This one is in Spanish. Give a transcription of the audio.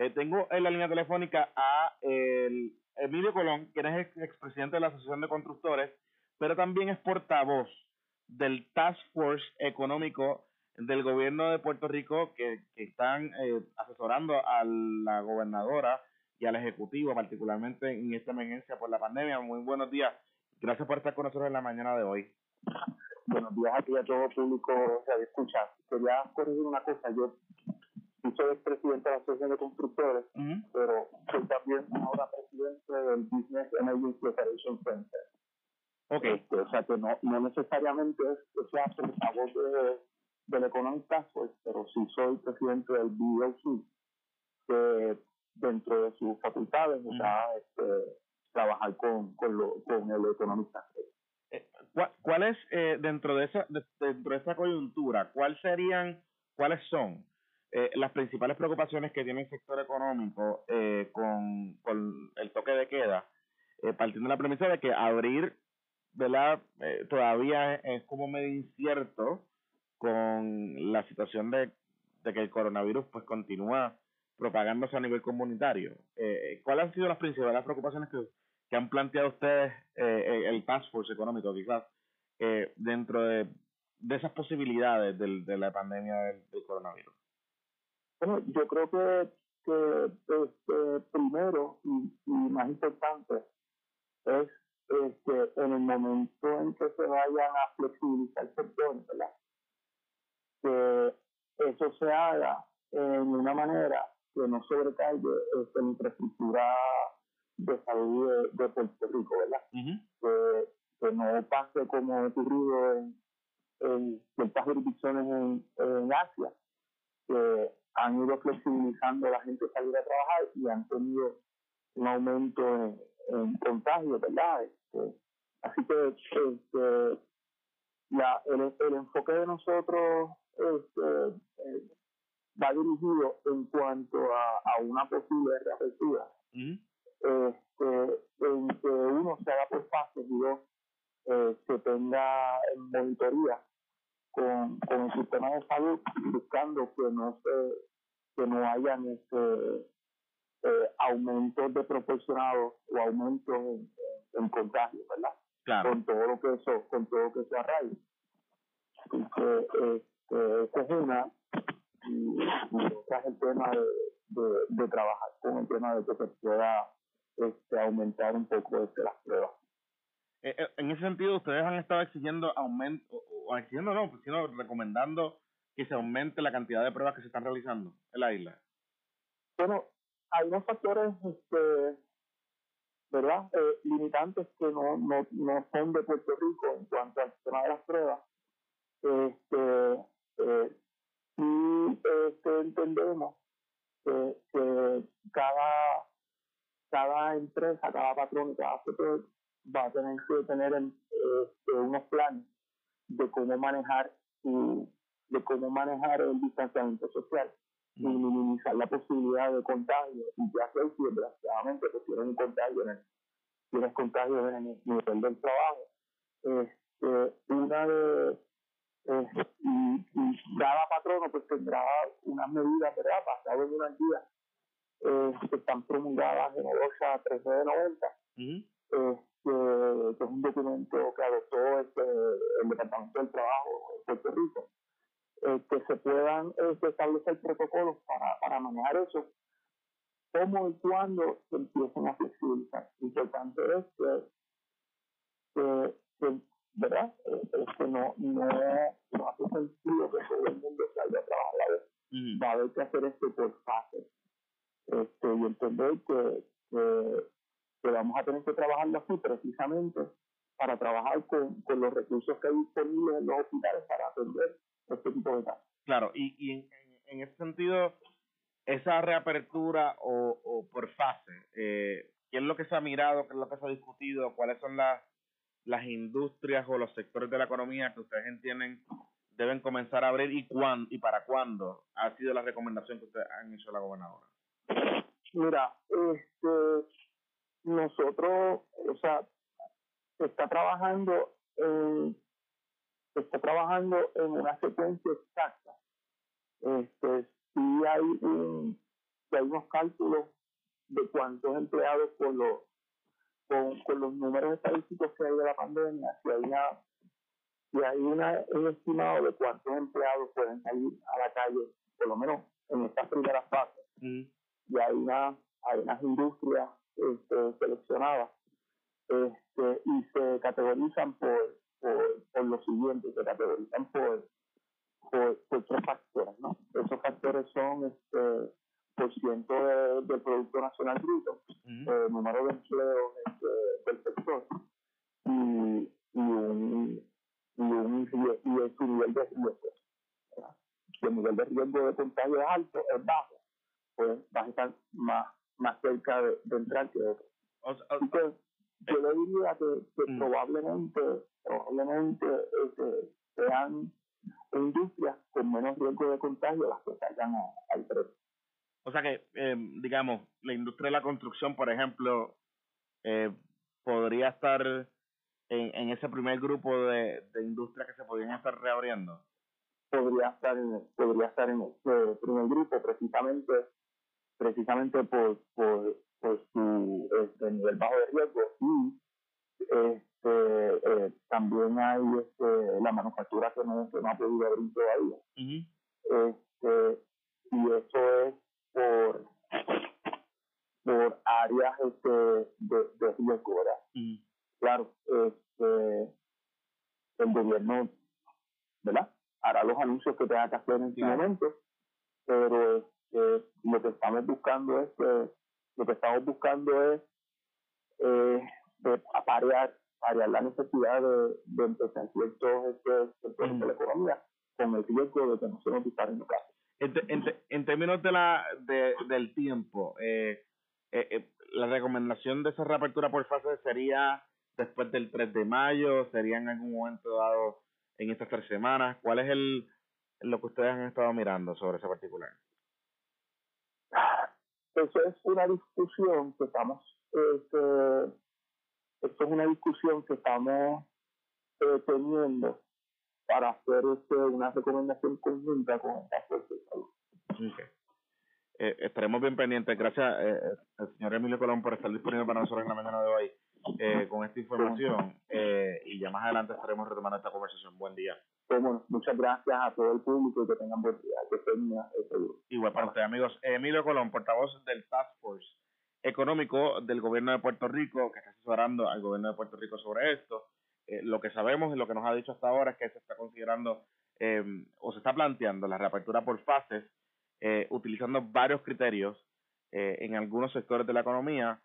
Eh, tengo en la línea telefónica a el Emilio Colón, quien es expresidente de la Asociación de Constructores, pero también es portavoz del Task Force Económico del gobierno de Puerto Rico que, están eh, asesorando a la gobernadora y al Ejecutivo, particularmente en esta emergencia por la pandemia. Muy buenos días. Gracias por estar con nosotros en la mañana de hoy. Buenos días a ti a todo público que escucha. Quería corregir una cosa. Yo soy presidente de la Asociación de Constructores, pero soy también ahora presidente del Business Energy Preparation Center. Ok. Este, o sea que no, no necesariamente es que sea portavoz de, del Economic Task Force, pero sí soy presidente del BOC, que dentro de sus facultades, o sea, este, trabajar con, con, lo, con el Economic Task Force. Eh, ¿Cuál, es, eh, dentro, de esa, dentro de esa coyuntura, cuáles serían, cuáles son eh, las principales preocupaciones que tiene el sector económico eh, con, con, el toque de queda, eh, partiendo de la premisa de que abrir, ¿verdad? Eh, todavía es, como medio incierto con la situación de, de que el coronavirus pues continúa propagándose a nivel comunitario. Eh, ¿Cuáles han sido las principales preocupaciones que, que han planteado ustedes, el Task Force económico quizás, dentro de, de esas posibilidades del, de la pandemia del coronavirus? Bueno, yo creo que, que este, primero y, y, más importante es este, en el momento en que se vayan a flexibilizar el sector, ¿verdad? que eso se haga en una manera que no sobrecargue la infraestructura de salud de, de Puerto Rico, ¿verdad? que, que, no pase como ocurrido en, en ciertas jurisdicciones en, en Asia, que han ido flexibilizando la gente salir a trabajar y han tenido un aumento en, en contagios, ¿verdad? Este, así que este, la, el, el, enfoque de nosotros este, eh, va dirigido en cuanto a, a una posible reapertura. este, en que uno se haga por fases y dos, eh, se tenga monitoría con, con el sistema de salud buscando que no se que no hayan este eh, aumentos de proporcionados o aumentos en, en, contagios, ¿verdad? Claro. Con todo lo que eso, con todo lo que se arraiga. Entonces, este, esa es una y, y otra es el tema de, de, de, trabajar con el tema de que se pueda este, aumentar un poco este, las pruebas. Eh, en ese sentido, ustedes han estado exigiendo aumento, o, o exigiendo no, sino recomendando que se aumente la cantidad de pruebas que se están realizando en la isla. Bueno, hay unos factores, este, ¿verdad? Eh, limitantes que no, no, no son de Puerto Rico en cuanto al tema de las pruebas. Este, eh, y este, entendemos que, que cada, cada empresa, cada patrón, cada sector va a tener que tener este, unos planes de cómo manejar su, de cómo manejar el distanciamiento social y minimizar la posibilidad de contagio y ya sé si desgraciadamente pues tienes un contagio en el, tienes contagio en el nivel del trabajo. Este, una de eh, y, y, cada patrono pues tendrá unas medidas verdad basadas en unas guías eh, que están promulgadas en el OSHA 1390 uh -huh. este, que es un documento que adoptó este, el Departamento del Trabajo de Puerto Rico eh, que se puedan eh, establecer protocolos para, para manejar eso, como y cuando se empiecen a flexibilizar. Importante es que, que, que ¿verdad? Eh, es que no, no, no hace sentido que todo el mundo salga a trabajar a la vez. Va a haber que hacer esto por fases. Este, y entender que, que, que vamos a tener que trabajarlo así precisamente para trabajar con, con los recursos que hay disponibles en los hospitales para atender este tipo de casos. Claro, y, y en, ese sentido, esa reapertura o, por fase, eh, ¿qué es lo que se ha mirado, qué es lo que se ha discutido, cuáles son las, industrias o los sectores de la economía que ustedes entienden deben comenzar a abrir y cuándo y para cuándo ha sido la recomendación que ustedes han hecho a la gobernadora? Mira, este, nosotros, o sea, se está trabajando en está trabajando en una secuencia exacta. Este, sí hay un, que hay unos cálculos de cuántos empleados con los con, con los números estadísticos que hay de la pandemia, si hay una si hay una, un estimado de cuántos empleados pueden salir a la calle, por lo menos en estas primeras fases. Mm. Y hay una hay unas industrias este, seleccionadas este, y se categorizan por, por, por lo siguiente, se categorizan por, por, por tres factores, ¿no? Esos factores son este, por ciento de, del Producto Nacional Bruto, eh, número de empleos este, del sector y, y, un, y, un, y, su nivel de riesgo. Si el nivel de riesgo de contagio es alto, es bajo, pues va a estar más, más cerca de, de entrar que otro. Así que yo le diría que, probablemente, probablemente este, sean industrias con menos riesgo de contagio las que salgan al precio. O sea que, eh, digamos, la industria de la construcción, por ejemplo, eh, podría estar en, en ese primer grupo de, de industrias que se podrían estar reabriendo. Podría estar en, podría estar en ese primer grupo precisamente precisamente por, por, por su este, nivel bajo de riesgo y eh, también hay este, la manufactura que no, que no ha podido abrir todavía. este, y eso es por, por áreas este, de, de riesgo, ¿verdad? Claro, este, el gobierno, ¿verdad? Hará los anuncios que tenga que hacer en su momento, pero este, lo que estamos buscando es que, lo que estamos buscando es eh, de aparear, la necesidad de, de empezar ciertos este, sectores de la economía con el riesgo de que no se nos disparen los casos. En, en, en, términos de la de, del tiempo, eh, eh, eh, la recomendación de esa reapertura por fase sería después del 3 de mayo, sería en algún momento dado en estas tres semanas. ¿Cuál es el lo que ustedes han estado mirando sobre ese particular? Eso es una discusión que estamos este, es una discusión que estamos eh, teniendo para hacer este, una recomendación conjunta con esta fuerza de salud. Eh, estaremos bien pendientes. Gracias, eh, eh, señor Emilio Colón, por estar disponible para nosotros en la mañana de hoy eh, con esta información. Eh, y ya más adelante estaremos retomando esta conversación. Buen día. bueno, muchas gracias a todo el público y que tengan buen día. Que Igual para ustedes, amigos. Emilio Colón, portavoz del Task Force económico del gobierno de Puerto Rico, que está asesorando al gobierno de Puerto Rico sobre esto. Eh, lo que sabemos y lo que nos ha dicho hasta ahora es que se está considerando eh, o se está planteando la reapertura por fases, eh, utilizando varios criterios en algunos sectores de la economía,